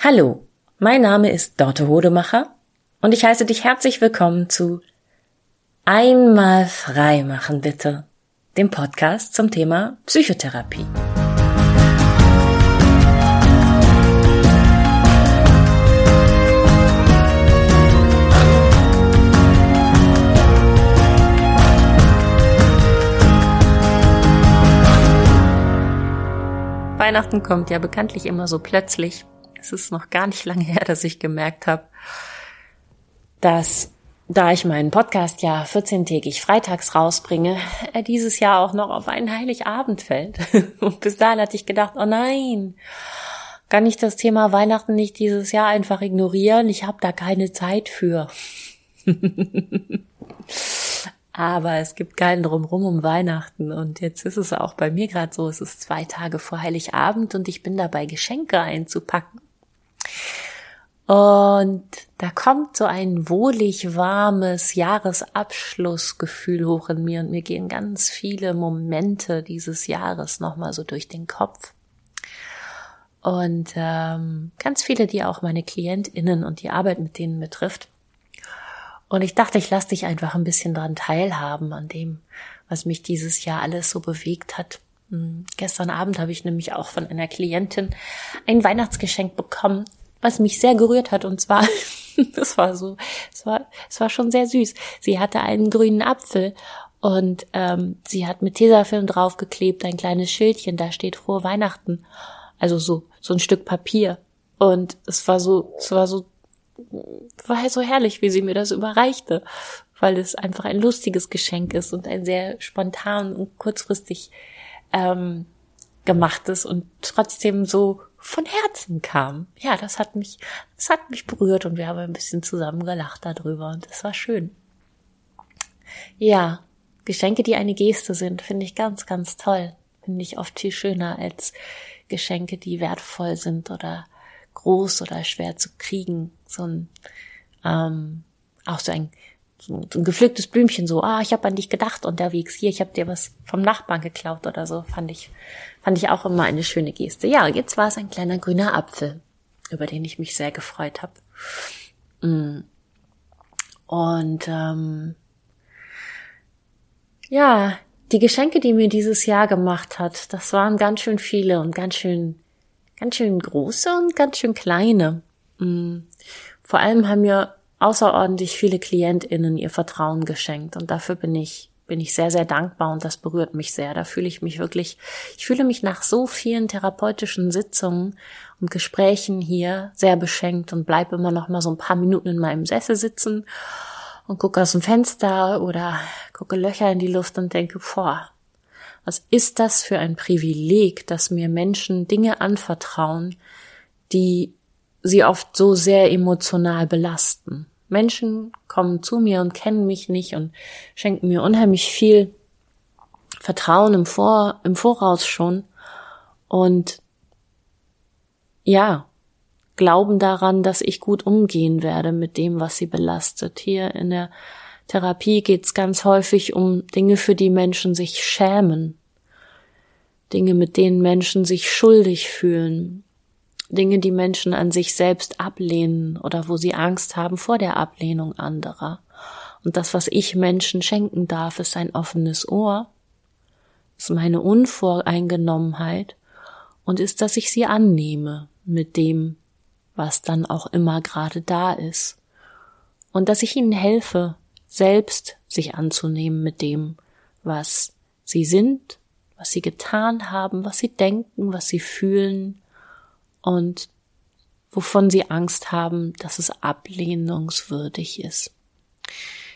Hallo, mein Name ist Dorte Hodemacher und ich heiße dich herzlich willkommen zu Einmal frei machen bitte, dem Podcast zum Thema Psychotherapie. Weihnachten kommt ja bekanntlich immer so plötzlich es ist noch gar nicht lange her, dass ich gemerkt habe, dass da ich meinen Podcast ja 14-tägig freitags rausbringe, er dieses Jahr auch noch auf einen Heiligabend fällt. Und bis dahin hatte ich gedacht, oh nein, kann ich das Thema Weihnachten nicht dieses Jahr einfach ignorieren? Ich habe da keine Zeit für. Aber es gibt keinen drumrum um Weihnachten. Und jetzt ist es auch bei mir gerade so, es ist zwei Tage vor Heiligabend und ich bin dabei, Geschenke einzupacken. Und da kommt so ein wohlig warmes Jahresabschlussgefühl hoch in mir und mir gehen ganz viele Momente dieses Jahres nochmal so durch den Kopf. Und ähm, ganz viele, die auch meine KlientInnen und die Arbeit mit denen betrifft. Und ich dachte, ich lasse dich einfach ein bisschen dran teilhaben an dem, was mich dieses Jahr alles so bewegt hat. Hm, gestern Abend habe ich nämlich auch von einer Klientin ein Weihnachtsgeschenk bekommen was mich sehr gerührt hat. Und zwar, das war so, es war, es war schon sehr süß. Sie hatte einen grünen Apfel und ähm, sie hat mit Tesafilm draufgeklebt, ein kleines Schildchen, da steht frohe Weihnachten. Also so, so ein Stück Papier. Und es war so, es war so, war so herrlich, wie sie mir das überreichte, weil es einfach ein lustiges Geschenk ist und ein sehr spontan und kurzfristig ähm, gemachtes und trotzdem so von Herzen kam. Ja, das hat mich, das hat mich berührt und wir haben ein bisschen zusammen gelacht darüber und das war schön. Ja, Geschenke, die eine Geste sind, finde ich ganz, ganz toll. Finde ich oft viel schöner als Geschenke, die wertvoll sind oder groß oder schwer zu kriegen. So ein, ähm, auch so ein so, ein gepflücktes Blümchen, so, ah, ich habe an dich gedacht unterwegs, hier, ich habe dir was vom Nachbarn geklaut oder so, fand ich, fand ich auch immer eine schöne Geste. Ja, jetzt war es ein kleiner grüner Apfel, über den ich mich sehr gefreut habe. Mm. Und ähm, ja, die Geschenke, die mir dieses Jahr gemacht hat, das waren ganz schön viele und ganz schön, ganz schön große und ganz schön kleine. Mm. Vor allem haben mir außerordentlich viele KlientInnen ihr Vertrauen geschenkt und dafür bin ich bin ich sehr, sehr dankbar und das berührt mich sehr. Da fühle ich mich wirklich, ich fühle mich nach so vielen therapeutischen Sitzungen und Gesprächen hier sehr beschenkt und bleibe immer noch mal so ein paar Minuten in meinem Sessel sitzen und gucke aus dem Fenster oder gucke Löcher in die Luft und denke, boah, was ist das für ein Privileg, dass mir Menschen Dinge anvertrauen, die sie oft so sehr emotional belasten. Menschen kommen zu mir und kennen mich nicht und schenken mir unheimlich viel Vertrauen im, Vor im Voraus schon. Und ja, glauben daran, dass ich gut umgehen werde mit dem, was sie belastet. Hier in der Therapie geht es ganz häufig um Dinge, für die Menschen sich schämen, Dinge, mit denen Menschen sich schuldig fühlen, Dinge, die Menschen an sich selbst ablehnen oder wo sie Angst haben vor der Ablehnung anderer. Und das, was ich Menschen schenken darf, ist ein offenes Ohr, ist meine Unvoreingenommenheit und ist, dass ich sie annehme mit dem, was dann auch immer gerade da ist. Und dass ich ihnen helfe, selbst sich anzunehmen mit dem, was sie sind, was sie getan haben, was sie denken, was sie fühlen, und wovon sie Angst haben, dass es ablehnungswürdig ist.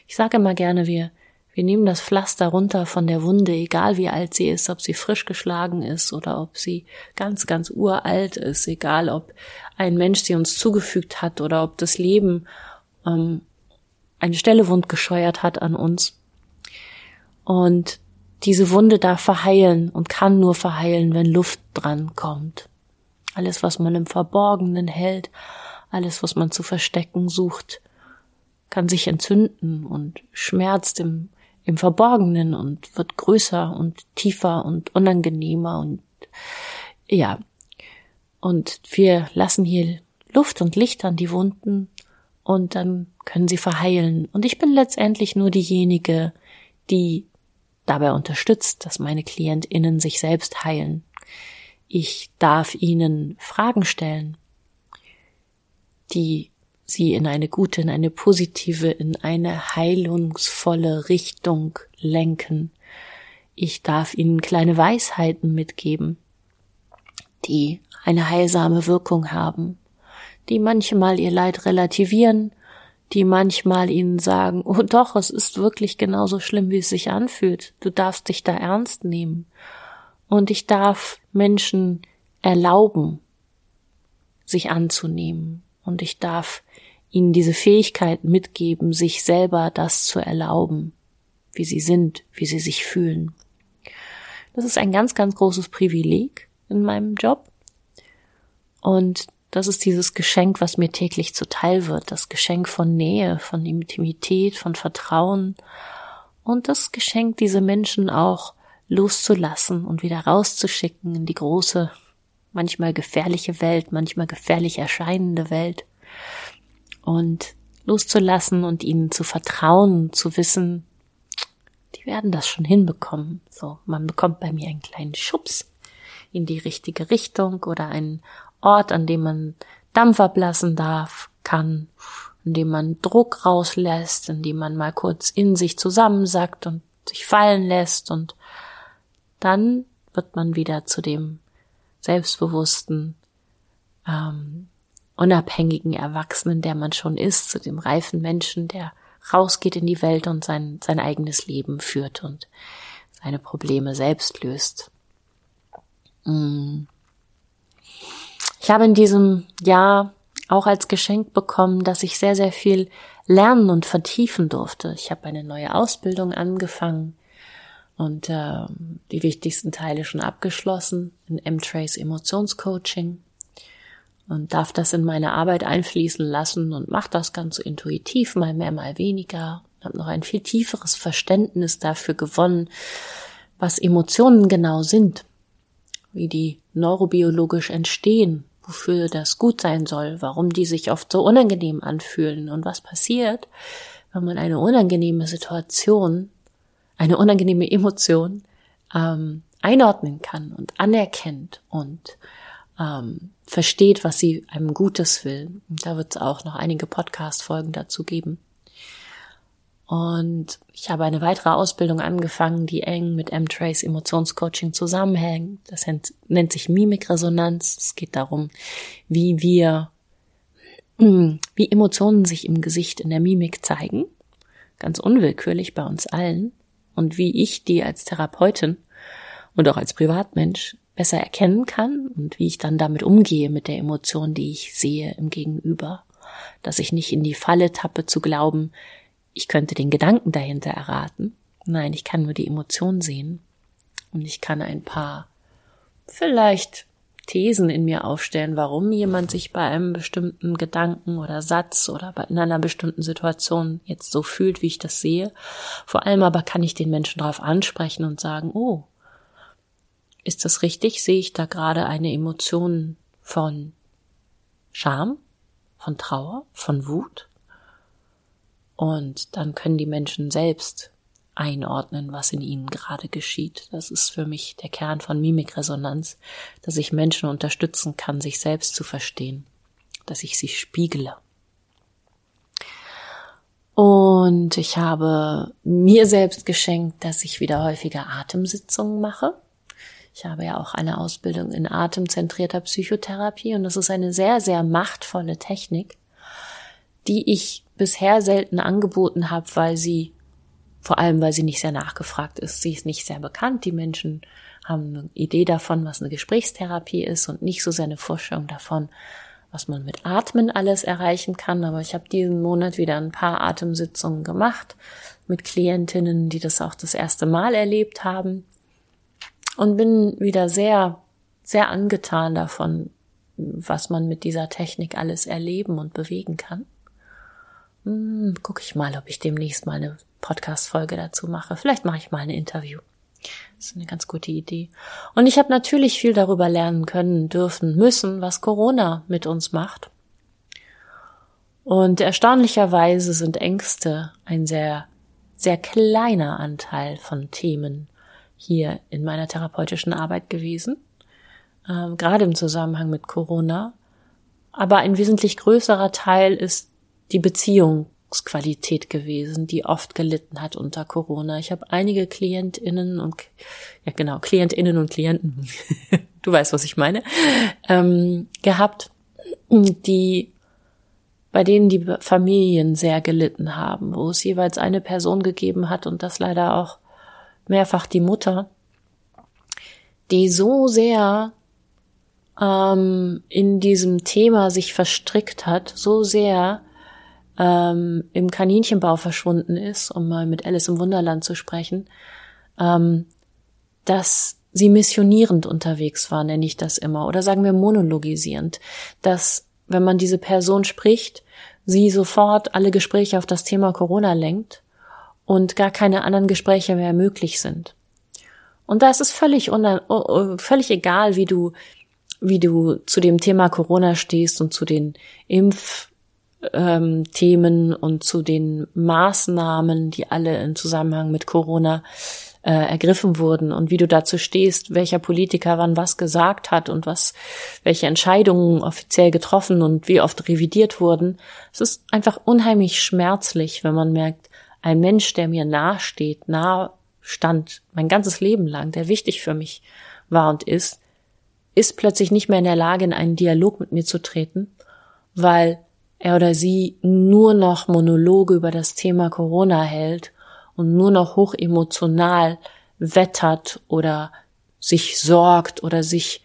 Ich sage immer gerne, wir, wir nehmen das Pflaster runter von der Wunde, egal wie alt sie ist, ob sie frisch geschlagen ist oder ob sie ganz, ganz uralt ist, egal ob ein Mensch sie uns zugefügt hat oder ob das Leben ähm, eine Stelle wund gescheuert hat an uns. Und diese Wunde darf verheilen und kann nur verheilen, wenn Luft dran kommt. Alles, was man im Verborgenen hält, alles, was man zu verstecken sucht, kann sich entzünden und schmerzt im, im Verborgenen und wird größer und tiefer und unangenehmer und ja. Und wir lassen hier Luft und Licht an die Wunden und dann können sie verheilen. Und ich bin letztendlich nur diejenige, die dabei unterstützt, dass meine KlientInnen sich selbst heilen. Ich darf ihnen Fragen stellen, die sie in eine gute, in eine positive, in eine heilungsvolle Richtung lenken. Ich darf ihnen kleine Weisheiten mitgeben, die eine heilsame Wirkung haben, die manchmal ihr Leid relativieren, die manchmal ihnen sagen, oh doch, es ist wirklich genauso schlimm, wie es sich anfühlt. Du darfst dich da ernst nehmen. Und ich darf Menschen erlauben, sich anzunehmen. Und ich darf ihnen diese Fähigkeit mitgeben, sich selber das zu erlauben, wie sie sind, wie sie sich fühlen. Das ist ein ganz, ganz großes Privileg in meinem Job. Und das ist dieses Geschenk, was mir täglich zuteil wird. Das Geschenk von Nähe, von Intimität, von Vertrauen. Und das Geschenk, diese Menschen auch loszulassen und wieder rauszuschicken in die große, manchmal gefährliche Welt, manchmal gefährlich erscheinende Welt. Und loszulassen und ihnen zu vertrauen, zu wissen, die werden das schon hinbekommen. So, man bekommt bei mir einen kleinen Schubs in die richtige Richtung oder einen Ort, an dem man Dampf ablassen darf, kann, in dem man Druck rauslässt, in dem man mal kurz in sich zusammensackt und sich fallen lässt und dann wird man wieder zu dem selbstbewussten, ähm, unabhängigen Erwachsenen, der man schon ist, zu dem reifen Menschen, der rausgeht in die Welt und sein, sein eigenes Leben führt und seine Probleme selbst löst. Mm. Ich habe in diesem Jahr auch als Geschenk bekommen, dass ich sehr, sehr viel lernen und vertiefen durfte. Ich habe eine neue Ausbildung angefangen und äh, die wichtigsten Teile schon abgeschlossen in M-Trace Emotionscoaching und darf das in meine Arbeit einfließen lassen und mache das ganz intuitiv, mal mehr, mal weniger. Habe noch ein viel tieferes Verständnis dafür gewonnen, was Emotionen genau sind, wie die neurobiologisch entstehen, wofür das gut sein soll, warum die sich oft so unangenehm anfühlen und was passiert, wenn man eine unangenehme Situation, eine unangenehme Emotion ähm, einordnen kann und anerkennt und ähm, versteht, was sie einem Gutes will. Und da wird es auch noch einige Podcast-Folgen dazu geben. Und ich habe eine weitere Ausbildung angefangen, die eng mit M-Trace Emotionscoaching zusammenhängt. Das nennt sich Mimikresonanz. Es geht darum, wie wir, wie Emotionen sich im Gesicht in der Mimik zeigen. Ganz unwillkürlich bei uns allen. Und wie ich die als Therapeutin und auch als Privatmensch besser erkennen kann und wie ich dann damit umgehe mit der Emotion, die ich sehe im Gegenüber. Dass ich nicht in die Falle tappe zu glauben, ich könnte den Gedanken dahinter erraten. Nein, ich kann nur die Emotion sehen. Und ich kann ein paar vielleicht Thesen in mir aufstellen, warum jemand sich bei einem bestimmten Gedanken oder Satz oder in einer bestimmten Situation jetzt so fühlt, wie ich das sehe. Vor allem aber kann ich den Menschen darauf ansprechen und sagen, oh, ist das richtig? Sehe ich da gerade eine Emotion von Scham, von Trauer, von Wut? Und dann können die Menschen selbst einordnen, was in ihnen gerade geschieht. Das ist für mich der Kern von Mimikresonanz, dass ich Menschen unterstützen kann, sich selbst zu verstehen, dass ich sie spiegele. Und ich habe mir selbst geschenkt, dass ich wieder häufiger Atemsitzungen mache. Ich habe ja auch eine Ausbildung in atemzentrierter Psychotherapie und das ist eine sehr, sehr machtvolle Technik, die ich bisher selten angeboten habe, weil sie, vor allem weil sie nicht sehr nachgefragt ist. Sie ist nicht sehr bekannt. Die Menschen haben eine Idee davon, was eine Gesprächstherapie ist und nicht so sehr eine Vorstellung davon, was man mit Atmen alles erreichen kann. Aber ich habe diesen Monat wieder ein paar Atemsitzungen gemacht mit Klientinnen, die das auch das erste Mal erlebt haben und bin wieder sehr, sehr angetan davon, was man mit dieser Technik alles erleben und bewegen kann. Hm, guck ich mal, ob ich demnächst mal eine Podcast-Folge dazu mache. Vielleicht mache ich mal ein Interview. Das ist eine ganz gute Idee. Und ich habe natürlich viel darüber lernen können, dürfen, müssen, was Corona mit uns macht. Und erstaunlicherweise sind Ängste ein sehr, sehr kleiner Anteil von Themen hier in meiner therapeutischen Arbeit gewesen, ähm, gerade im Zusammenhang mit Corona. Aber ein wesentlich größerer Teil ist die Beziehungsqualität gewesen, die oft gelitten hat unter Corona. Ich habe einige Klientinnen und ja genau Klientinnen und Klienten, du weißt, was ich meine, ähm, gehabt, die bei denen die Familien sehr gelitten haben, wo es jeweils eine Person gegeben hat und das leider auch mehrfach die Mutter, die so sehr ähm, in diesem Thema sich verstrickt hat, so sehr ähm, im Kaninchenbau verschwunden ist, um mal mit Alice im Wunderland zu sprechen, ähm, dass sie missionierend unterwegs war, nenne ich das immer, oder sagen wir monologisierend, dass wenn man diese Person spricht, sie sofort alle Gespräche auf das Thema Corona lenkt und gar keine anderen Gespräche mehr möglich sind. Und da ist es völlig, völlig egal, wie du, wie du zu dem Thema Corona stehst und zu den Impfthemen ähm, und zu den Maßnahmen, die alle im Zusammenhang mit Corona äh, ergriffen wurden und wie du dazu stehst, welcher Politiker wann was gesagt hat und was, welche Entscheidungen offiziell getroffen und wie oft revidiert wurden. Es ist einfach unheimlich schmerzlich, wenn man merkt, ein Mensch, der mir nahe steht, nahe stand, mein ganzes Leben lang, der wichtig für mich war und ist, ist plötzlich nicht mehr in der Lage, in einen Dialog mit mir zu treten, weil er oder sie nur noch Monologe über das Thema Corona hält und nur noch hochemotional wettert oder sich sorgt oder sich,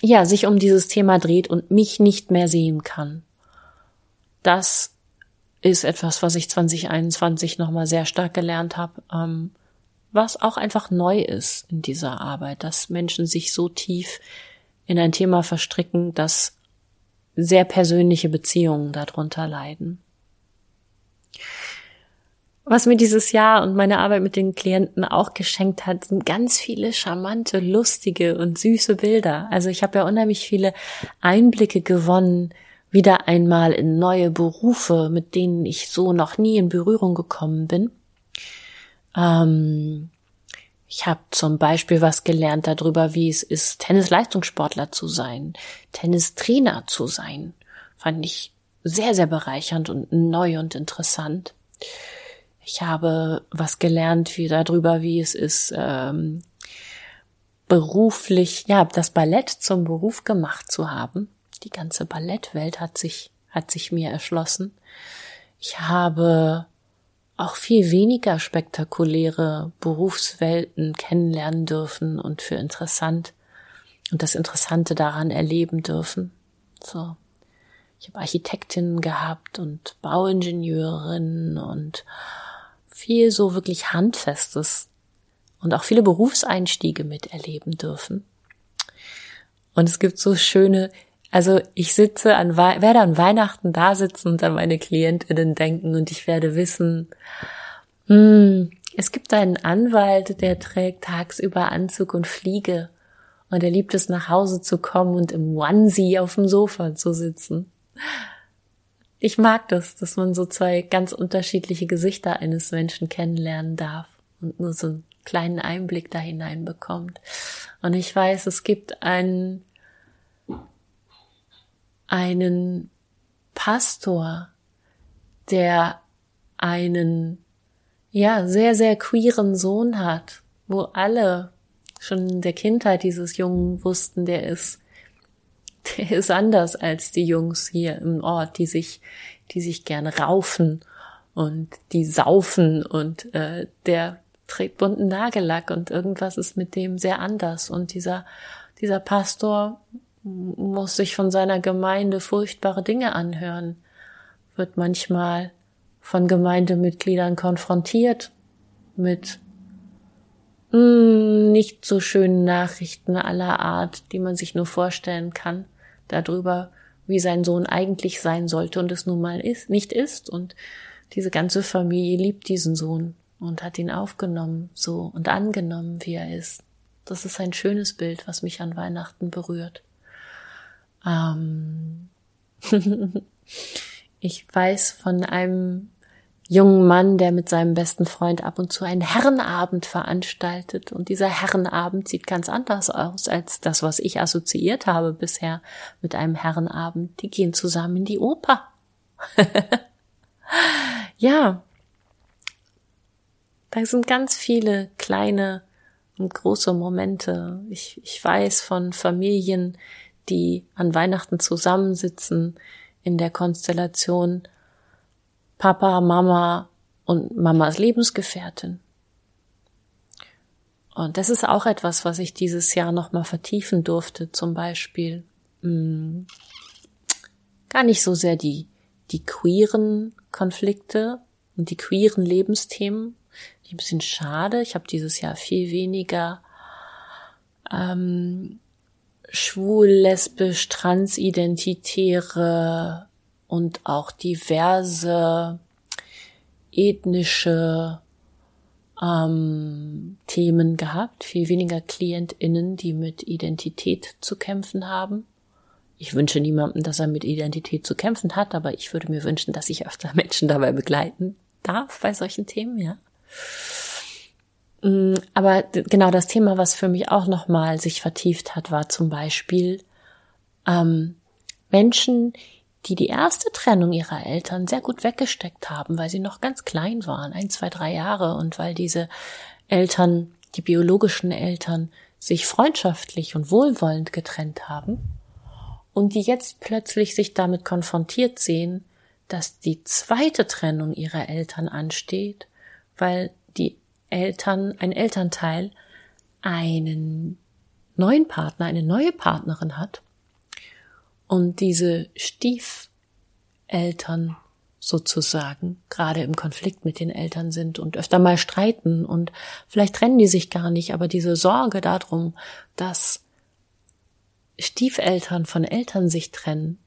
ja, sich um dieses Thema dreht und mich nicht mehr sehen kann. Das ist etwas, was ich 2021 nochmal sehr stark gelernt habe, ähm, was auch einfach neu ist in dieser Arbeit, dass Menschen sich so tief in ein Thema verstricken, dass sehr persönliche Beziehungen darunter leiden. Was mir dieses Jahr und meine Arbeit mit den Klienten auch geschenkt hat, sind ganz viele charmante, lustige und süße Bilder. Also ich habe ja unheimlich viele Einblicke gewonnen, wieder einmal in neue Berufe, mit denen ich so noch nie in Berührung gekommen bin. Ähm, ich habe zum Beispiel was gelernt darüber, wie es ist, Tennisleistungssportler zu sein, Tennistrainer zu sein. Fand ich sehr, sehr bereichernd und neu und interessant. Ich habe was gelernt wie darüber, wie es ist, ähm, beruflich, ja, das Ballett zum Beruf gemacht zu haben. Die ganze Ballettwelt hat sich, hat sich mir erschlossen. Ich habe auch viel weniger spektakuläre Berufswelten kennenlernen dürfen und für interessant und das Interessante daran erleben dürfen. So. Ich habe Architektinnen gehabt und Bauingenieurinnen und viel so wirklich Handfestes und auch viele Berufseinstiege miterleben dürfen. Und es gibt so schöne, also ich sitze an, werde an Weihnachten da sitzen und an meine Klientinnen denken und ich werde wissen, hm, es gibt einen Anwalt, der trägt tagsüber Anzug und Fliege und er liebt es nach Hause zu kommen und im Onesie auf dem Sofa zu sitzen ich mag das, dass man so zwei ganz unterschiedliche Gesichter eines Menschen kennenlernen darf und nur so einen kleinen Einblick da hinein bekommt. Und ich weiß, es gibt einen, einen Pastor, der einen, ja, sehr, sehr queeren Sohn hat, wo alle schon in der Kindheit dieses Jungen wussten, der ist der ist anders als die Jungs hier im Ort, die sich, die sich gerne raufen und die saufen und äh, der trägt bunten Nagellack und irgendwas ist mit dem sehr anders. Und dieser dieser Pastor muss sich von seiner Gemeinde furchtbare Dinge anhören, wird manchmal von Gemeindemitgliedern konfrontiert mit mh, hm, nicht so schönen Nachrichten aller Art, die man sich nur vorstellen kann darüber, wie sein Sohn eigentlich sein sollte und es nun mal ist, nicht ist. Und diese ganze Familie liebt diesen Sohn und hat ihn aufgenommen, so und angenommen, wie er ist. Das ist ein schönes Bild, was mich an Weihnachten berührt. Ähm Ich weiß von einem jungen Mann, der mit seinem besten Freund ab und zu einen Herrenabend veranstaltet. Und dieser Herrenabend sieht ganz anders aus als das, was ich assoziiert habe bisher mit einem Herrenabend. Die gehen zusammen in die Oper. ja, da sind ganz viele kleine und große Momente. Ich, ich weiß von Familien, die an Weihnachten zusammensitzen in der Konstellation Papa, Mama und Mamas Lebensgefährtin. Und das ist auch etwas, was ich dieses Jahr nochmal vertiefen durfte, zum Beispiel mh, hm, gar nicht so sehr die, die queeren Konflikte und die queeren Lebensthemen, die ein bisschen schade. Ich habe dieses Jahr viel weniger ähm, schwul, lesbisch, transidentitäre und auch diverse ethnische ähm, Themen gehabt, viel weniger KlientInnen, die mit Identität zu kämpfen haben. Ich wünsche niemandem, dass er mit Identität zu kämpfen hat, aber ich würde mir wünschen, dass ich öfter Menschen dabei begleiten darf bei solchen Themen, ja. Mm, aber genau das Thema, was für mich auch nochmal sich vertieft hat, war zum Beispiel ähm, Menschen, die die erste Trennung ihrer Eltern sehr gut weggesteckt haben, weil sie noch ganz klein waren, ein, zwei, drei Jahre, und weil diese Eltern, die biologischen Eltern, sich freundschaftlich und wohlwollend getrennt haben und die jetzt plötzlich sich damit konfrontiert sehen, dass die zweite Trennung ihrer Eltern ansteht, weil Eltern, ein Elternteil einen neuen Partner, eine neue Partnerin hat und diese Stiefeltern sozusagen gerade im Konflikt mit den Eltern sind und öfter mal streiten und vielleicht trennen die sich gar nicht, aber diese Sorge darum, dass Stiefeltern von Eltern sich trennen,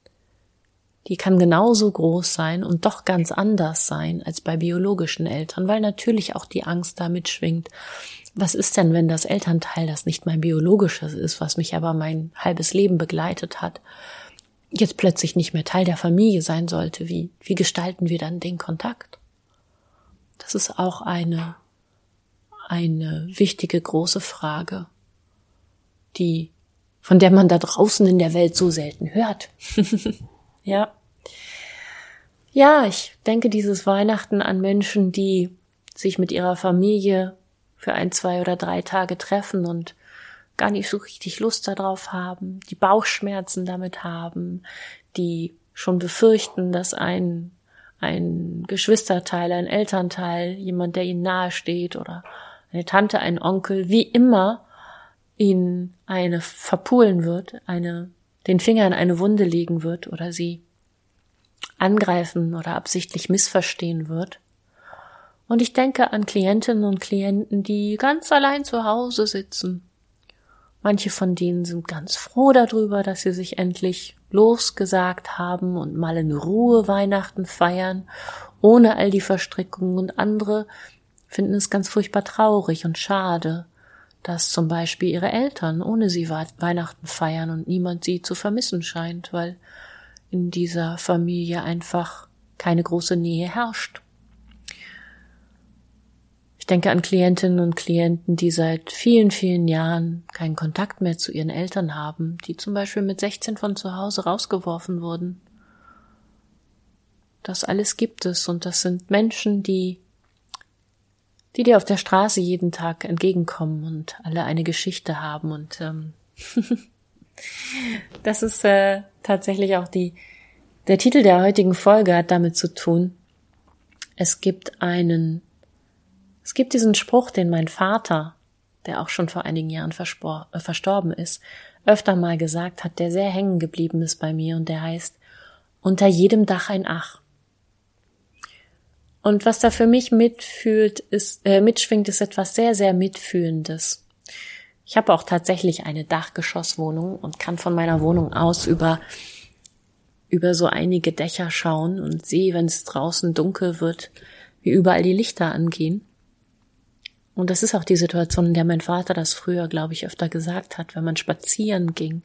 die kann genauso groß sein und doch ganz anders sein als bei biologischen Eltern, weil natürlich auch die Angst damit schwingt. Was ist denn, wenn das Elternteil, das nicht mein biologisches ist, was mich aber mein halbes Leben begleitet hat, jetzt plötzlich nicht mehr Teil der Familie sein sollte, wie, wie gestalten wir dann den Kontakt? Das ist auch eine, eine wichtige große Frage, die, von der man da draußen in der Welt so selten hört. ja. Ja, ich denke dieses Weihnachten an Menschen, die sich mit ihrer Familie für ein, zwei oder drei Tage treffen und gar nicht so richtig Lust darauf haben, die Bauchschmerzen damit haben, die schon befürchten, dass ein, ein Geschwisterteil, ein Elternteil, jemand, der ihnen nahe steht oder eine Tante, ein Onkel, wie immer, ihnen eine verpulen wird, eine, den Finger in eine Wunde legen wird oder sie angreifen oder absichtlich missverstehen wird. Und ich denke an Klientinnen und Klienten, die ganz allein zu Hause sitzen Manche von denen sind ganz froh darüber, dass sie sich endlich losgesagt haben und mal in Ruhe Weihnachten feiern, ohne all die Verstrickungen und andere finden es ganz furchtbar traurig und schade, dass zum Beispiel ihre Eltern ohne sie Weihnachten feiern und niemand sie zu vermissen scheint, weil in dieser Familie einfach keine große Nähe herrscht. Ich denke an Klientinnen und Klienten, die seit vielen, vielen Jahren keinen Kontakt mehr zu ihren Eltern haben, die zum Beispiel mit 16 von zu Hause rausgeworfen wurden. Das alles gibt es und das sind Menschen, die, die dir auf der Straße jeden Tag entgegenkommen und alle eine Geschichte haben und ähm, das ist äh, tatsächlich auch die der Titel der heutigen Folge hat damit zu tun. Es gibt einen es gibt diesen Spruch, den mein Vater, der auch schon vor einigen Jahren äh, verstorben ist, öfter mal gesagt hat, der sehr hängen geblieben ist bei mir und der heißt, unter jedem Dach ein Ach. Und was da für mich mitfühlt, ist, äh, mitschwingt, ist etwas sehr, sehr Mitfühlendes. Ich habe auch tatsächlich eine Dachgeschosswohnung und kann von meiner Wohnung aus über über so einige Dächer schauen und sehe, wenn es draußen dunkel wird, wie überall die Lichter angehen. Und das ist auch die Situation, in der mein Vater das früher, glaube ich, öfter gesagt hat, wenn man spazieren ging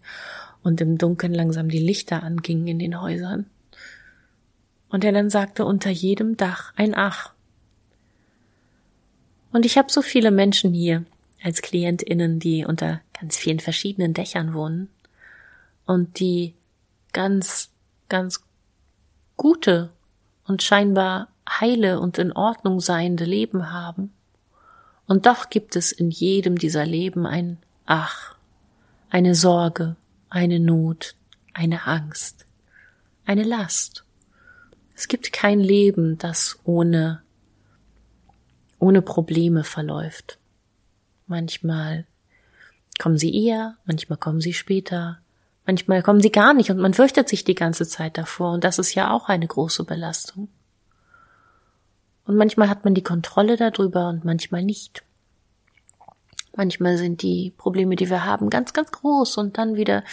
und im Dunkeln langsam die Lichter angingen in den Häusern. Und er dann sagte, unter jedem Dach ein Ach. Und ich habe so viele Menschen hier als Klientinnen, die unter ganz vielen verschiedenen Dächern wohnen und die ganz, ganz gute und scheinbar heile und in Ordnung seiende Leben haben. Und doch gibt es in jedem dieser Leben ein Ach, eine Sorge, eine Not, eine Angst, eine Last. Es gibt kein Leben, das ohne, ohne Probleme verläuft. Manchmal kommen sie eher, manchmal kommen sie später, manchmal kommen sie gar nicht und man fürchtet sich die ganze Zeit davor und das ist ja auch eine große Belastung. Und manchmal hat man die Kontrolle darüber und manchmal nicht. Manchmal sind die Probleme, die wir haben, ganz, ganz groß und dann wieder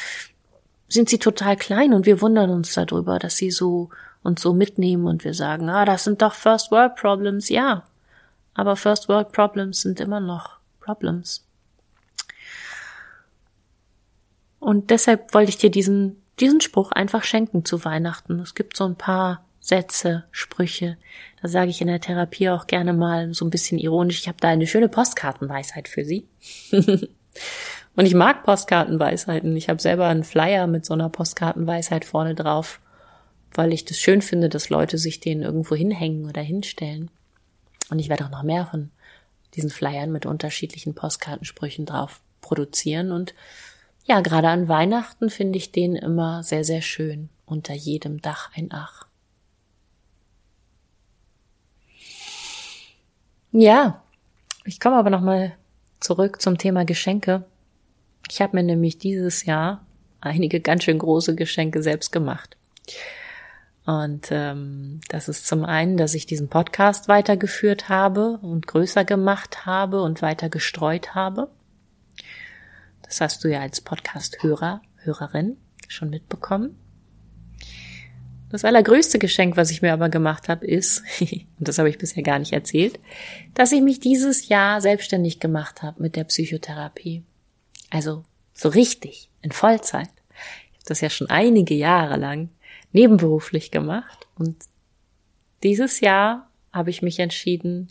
sind sie total klein und wir wundern uns darüber, dass sie so und so mitnehmen und wir sagen, ah, das sind doch First World Problems, ja. Aber First World Problems sind immer noch Problems. Und deshalb wollte ich dir diesen, diesen Spruch einfach schenken zu Weihnachten. Es gibt so ein paar Sätze, Sprüche. Da sage ich in der Therapie auch gerne mal so ein bisschen ironisch, ich habe da eine schöne Postkartenweisheit für Sie. Und ich mag Postkartenweisheiten. Ich habe selber einen Flyer mit so einer Postkartenweisheit vorne drauf, weil ich das schön finde, dass Leute sich den irgendwo hinhängen oder hinstellen. Und ich werde auch noch mehr von diesen Flyern mit unterschiedlichen Postkartensprüchen drauf produzieren. Und ja, gerade an Weihnachten finde ich den immer sehr, sehr schön. Unter jedem Dach ein Ach. Ja, ich komme aber nochmal zurück zum Thema Geschenke. Ich habe mir nämlich dieses Jahr einige ganz schön große Geschenke selbst gemacht. Und ähm, das ist zum einen, dass ich diesen Podcast weitergeführt habe und größer gemacht habe und weiter gestreut habe. Das hast du ja als Podcast-Hörer, Hörerin schon mitbekommen. Das allergrößte Geschenk, was ich mir aber gemacht habe, ist, und das habe ich bisher gar nicht erzählt, dass ich mich dieses Jahr selbstständig gemacht habe mit der Psychotherapie. Also so richtig, in Vollzeit. Ich habe das ja schon einige Jahre lang nebenberuflich gemacht und dieses Jahr habe ich mich entschieden,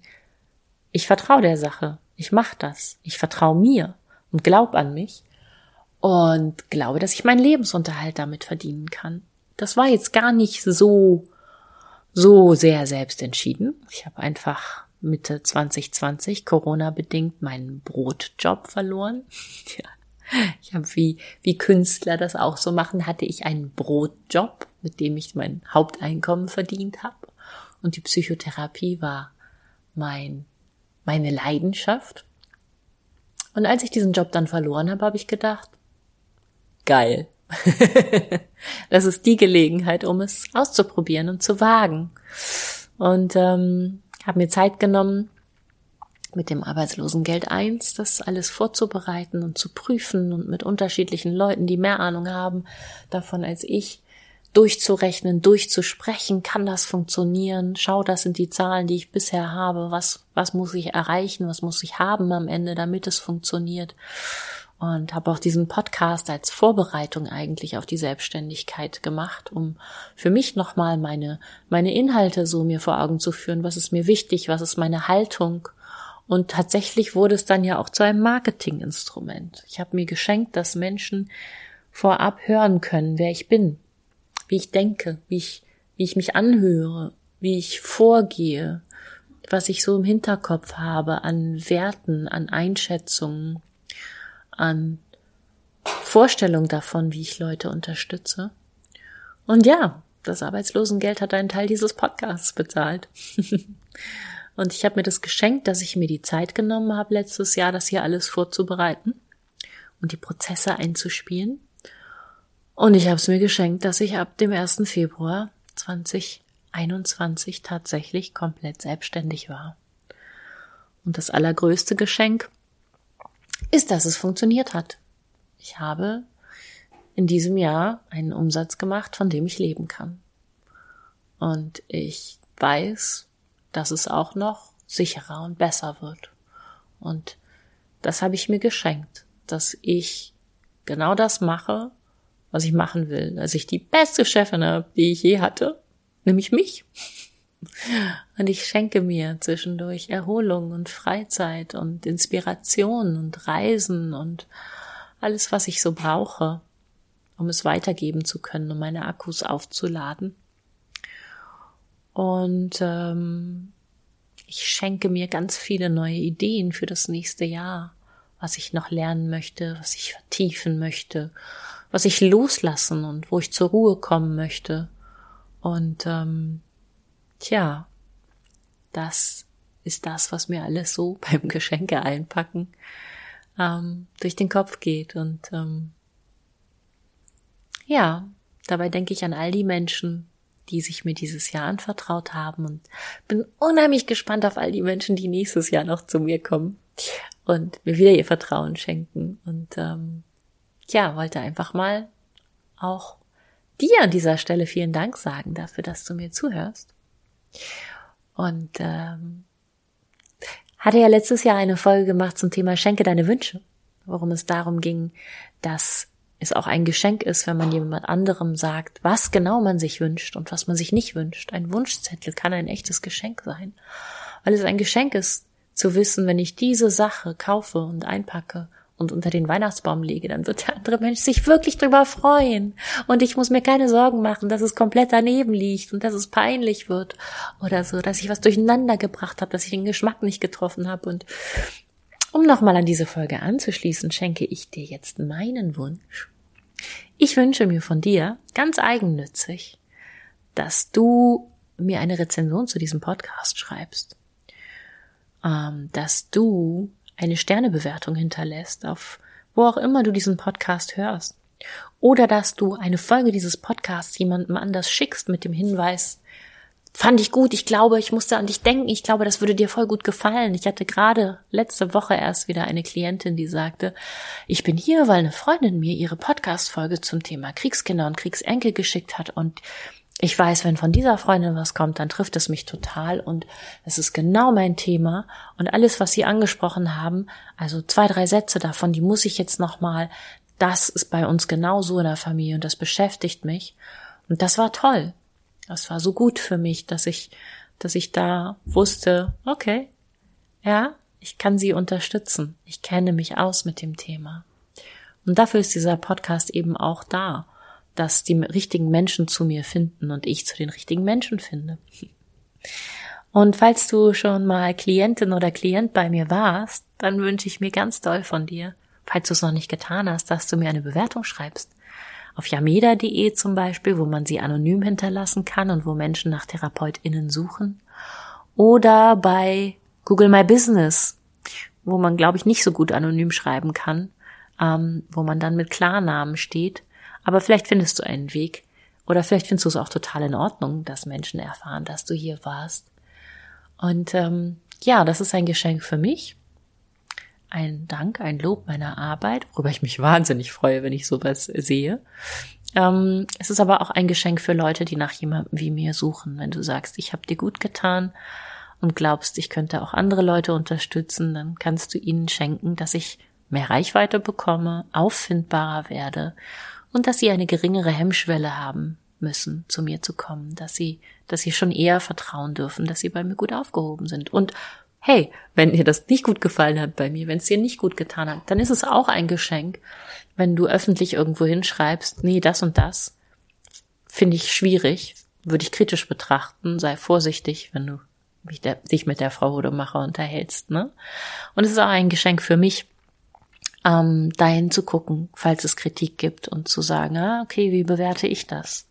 ich vertraue der Sache, ich mache das, ich vertraue mir und glaub an mich und glaube, dass ich meinen Lebensunterhalt damit verdienen kann. Das war jetzt gar nicht so, so sehr selbst entschieden. Ich habe einfach Mitte 2020 Corona bedingt meinen Brotjob verloren. Ich habe wie, wie Künstler das auch so machen, hatte ich einen Brotjob, mit dem ich mein Haupteinkommen verdient habe. Und die Psychotherapie war mein, meine Leidenschaft. Und als ich diesen Job dann verloren habe, habe ich gedacht, geil, das ist die Gelegenheit, um es auszuprobieren und zu wagen. Und ähm, habe mir Zeit genommen, mit dem Arbeitslosengeld 1 das alles vorzubereiten und zu prüfen und mit unterschiedlichen Leuten, die mehr Ahnung haben davon als ich, durchzurechnen, durchzusprechen, kann das funktionieren? Schau, das sind die Zahlen, die ich bisher habe. Was, was muss ich erreichen? Was muss ich haben am Ende, damit es funktioniert? und habe auch diesen Podcast als Vorbereitung eigentlich auf die Selbstständigkeit gemacht, um für mich nochmal meine, meine Inhalte so mir vor Augen zu führen, was ist mir wichtig, was ist meine Haltung. Und tatsächlich wurde es dann ja auch zu einem Marketinginstrument. Ich habe mir geschenkt, dass Menschen vorab hören können, wer ich bin, wie ich denke, wie ich, wie ich mich anhöre, wie ich vorgehe, was ich so im Hinterkopf habe an Werten, an Einschätzungen, an Vorstellung davon, wie ich Leute unterstütze. Und ja, das Arbeitslosengeld hat einen Teil dieses Podcasts bezahlt. und ich habe mir das geschenkt, dass ich mir die Zeit genommen habe, letztes Jahr das hier alles vorzubereiten und die Prozesse einzuspielen. Und ich habe es mir geschenkt, dass ich ab dem 1. Februar 2021 tatsächlich komplett selbstständig war. Und das allergrößte Geschenk ist, dass es funktioniert hat. Ich habe in diesem Jahr einen Umsatz gemacht, von dem ich leben kann. Und ich weiß, dass es auch noch sicherer und besser wird. Und das habe ich mir geschenkt, dass ich genau das mache, was ich machen will, dass ich die beste Chefin habe, die ich je hatte. nämlich mich. Und ich schenke mir zwischendurch Erholung und Freizeit und Inspiration und Reisen und alles, was ich so brauche, um es weitergeben zu können, um meine Akkus aufzuladen. Und ähm, ich schenke mir ganz viele neue Ideen für das nächste Jahr, was ich noch lernen möchte, was ich vertiefen möchte, was ich loslassen und wo ich zur Ruhe kommen möchte. Und ähm, tja, das ist das, was mir alles so beim Geschenke einpacken ähm, durch den Kopf geht. Und ähm, ja, dabei denke ich an all die Menschen, die sich mir dieses Jahr anvertraut haben und bin unheimlich gespannt auf all die Menschen, die nächstes Jahr noch zu mir kommen und mir wieder ihr Vertrauen schenken. Und ähm, ja, wollte einfach mal auch dir an dieser Stelle vielen Dank sagen dafür, dass du mir zuhörst. Und ähm, hatte ja letztes Jahr eine Folge gemacht zum Thema Schenke deine Wünsche, worum es darum ging, dass es auch ein Geschenk ist, wenn man jemand anderem sagt, was genau man sich wünscht und was man sich nicht wünscht. Ein Wunschzettel kann ein echtes Geschenk sein, weil es ein Geschenk ist, zu wissen, wenn ich diese Sache kaufe und einpacke und unter den Weihnachtsbaum lege, dann wird der andere Mensch sich wirklich drüber freuen. Und ich muss mir keine Sorgen machen, dass es komplett daneben liegt und dass es peinlich wird oder so, dass ich was durcheinander gebracht habe, dass ich den Geschmack nicht getroffen habe. Und um nochmal an diese Folge anzuschließen, schenke ich dir jetzt meinen Wunsch. Ich wünsche mir von dir, ganz eigennützig, dass du mir eine Rezension zu diesem Podcast schreibst. Ähm, dass du eine Sternebewertung hinterlässt, auf wo auch immer du diesen Podcast hörst. Oder dass du eine Folge dieses Podcasts jemandem anders schickst mit dem Hinweis, fand ich gut, ich glaube, ich musste an dich denken, ich glaube, das würde dir voll gut gefallen. Ich hatte gerade letzte Woche erst wieder eine Klientin, die sagte, ich bin hier, weil eine Freundin mir ihre Podcast-Folge zum Thema Kriegskinder und Kriegsenkel geschickt hat und ich weiß, wenn von dieser Freundin was kommt, dann trifft es mich total und es ist genau mein Thema und alles, was Sie angesprochen haben, also zwei, drei Sätze davon, die muss ich jetzt nochmal, das ist bei uns genauso in der Familie und das beschäftigt mich und das war toll. Das war so gut für mich, dass ich, dass ich da wusste, okay, ja, ich kann Sie unterstützen. Ich kenne mich aus mit dem Thema. Und dafür ist dieser Podcast eben auch da dass die richtigen Menschen zu mir finden und ich zu den richtigen Menschen finde. Und falls du schon mal Klientin oder Klient bei mir warst, dann wünsche ich mir ganz doll von dir, falls du es noch nicht getan hast, dass du mir eine Bewertung schreibst. Auf yameda.de zum Beispiel, wo man sie anonym hinterlassen kann und wo Menschen nach TherapeutInnen suchen. Oder bei Google My Business, wo man, glaube ich, nicht so gut anonym schreiben kann, ähm, wo man dann mit Klarnamen steht aber vielleicht findest du einen Weg. Oder vielleicht findest du es auch total in Ordnung, dass Menschen erfahren, dass du hier warst. Und ähm, ja, das ist ein Geschenk für mich. Ein Dank, ein Lob meiner Arbeit, worüber ich mich wahnsinnig freue, wenn ich sowas sehe. Ähm, es ist aber auch ein Geschenk für Leute, die nach jemandem wie mir suchen. Wenn du sagst, ich habe dir gut getan und glaubst, ich könnte auch andere Leute unterstützen, dann kannst du ihnen schenken, dass ich mehr Reichweite bekomme, auffindbarer werde und dass sie eine geringere Hemmschwelle haben müssen, zu mir zu kommen, dass sie, dass sie schon eher vertrauen dürfen, dass sie bei mir gut aufgehoben sind. Und hey, wenn dir das nicht gut gefallen hat bei mir, wenn es dir nicht gut getan hat, dann ist es auch ein Geschenk, wenn du öffentlich irgendwo hinschreibst, nee, das und das finde ich schwierig, würde ich kritisch betrachten, sei vorsichtig, wenn du dich mit der Frau oder Macher unterhältst, ne? Und es ist auch ein Geschenk für mich, ähm, dahin zu gucken, falls es Kritik gibt und zu sagen, ah, okay, wie bewerte ich das?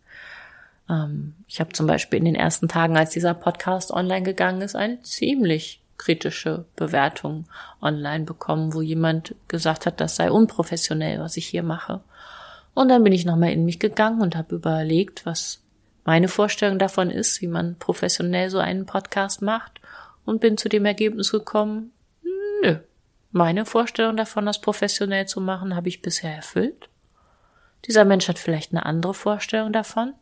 Ähm, ich habe zum Beispiel in den ersten Tagen, als dieser Podcast online gegangen ist, eine ziemlich kritische Bewertung online bekommen, wo jemand gesagt hat, das sei unprofessionell, was ich hier mache. Und dann bin ich nochmal in mich gegangen und habe überlegt, was meine Vorstellung davon ist, wie man professionell so einen Podcast macht und bin zu dem Ergebnis gekommen, meine Vorstellung davon, das professionell zu machen, habe ich bisher erfüllt. Dieser Mensch hat vielleicht eine andere Vorstellung davon.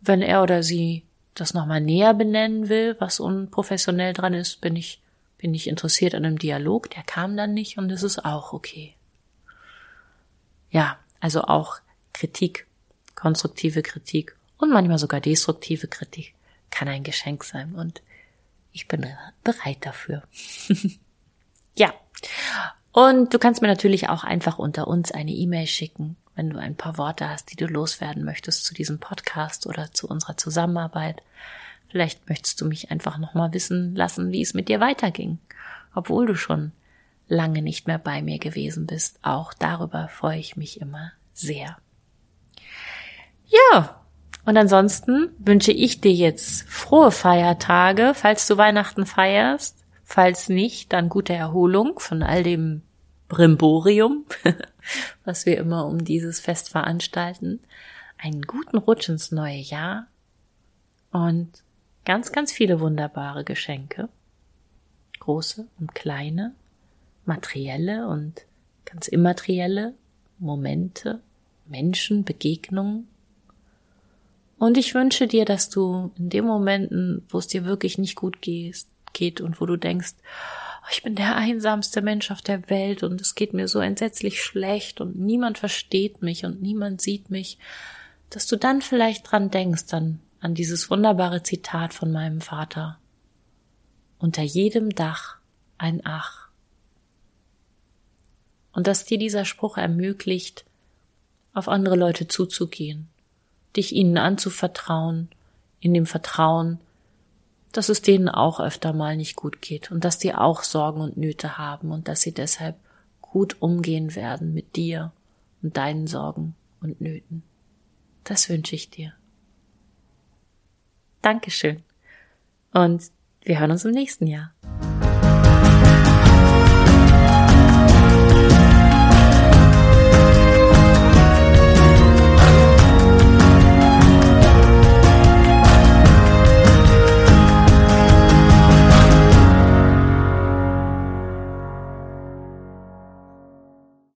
Wenn er oder sie das nochmal näher benennen will, was unprofessionell dran ist, bin ich, bin ich interessiert an einem Dialog. Der kam dann nicht und es ist auch okay. Ja, also auch Kritik, konstruktive Kritik und manchmal sogar destruktive Kritik kann ein Geschenk sein und ich bin bereit dafür. ja. Und du kannst mir natürlich auch einfach unter uns eine E-Mail schicken, wenn du ein paar Worte hast, die du loswerden möchtest zu diesem Podcast oder zu unserer Zusammenarbeit. Vielleicht möchtest du mich einfach nochmal wissen lassen, wie es mit dir weiterging, obwohl du schon lange nicht mehr bei mir gewesen bist. Auch darüber freue ich mich immer sehr. Ja, und ansonsten wünsche ich dir jetzt frohe Feiertage, falls du Weihnachten feierst. Falls nicht, dann gute Erholung von all dem Brimborium, was wir immer um dieses Fest veranstalten. Einen guten Rutsch ins neue Jahr und ganz, ganz viele wunderbare Geschenke. Große und kleine, materielle und ganz immaterielle Momente, Menschen, Begegnungen. Und ich wünsche dir, dass du in den Momenten, wo es dir wirklich nicht gut geht, geht und wo du denkst, oh, ich bin der einsamste Mensch auf der Welt und es geht mir so entsetzlich schlecht und niemand versteht mich und niemand sieht mich, dass du dann vielleicht dran denkst, dann an dieses wunderbare Zitat von meinem Vater. Unter jedem Dach ein Ach. Und dass dir dieser Spruch ermöglicht, auf andere Leute zuzugehen, dich ihnen anzuvertrauen, in dem Vertrauen, dass es denen auch öfter mal nicht gut geht und dass die auch Sorgen und Nöte haben und dass sie deshalb gut umgehen werden mit dir und deinen Sorgen und Nöten. Das wünsche ich dir. Dankeschön. Und wir hören uns im nächsten Jahr.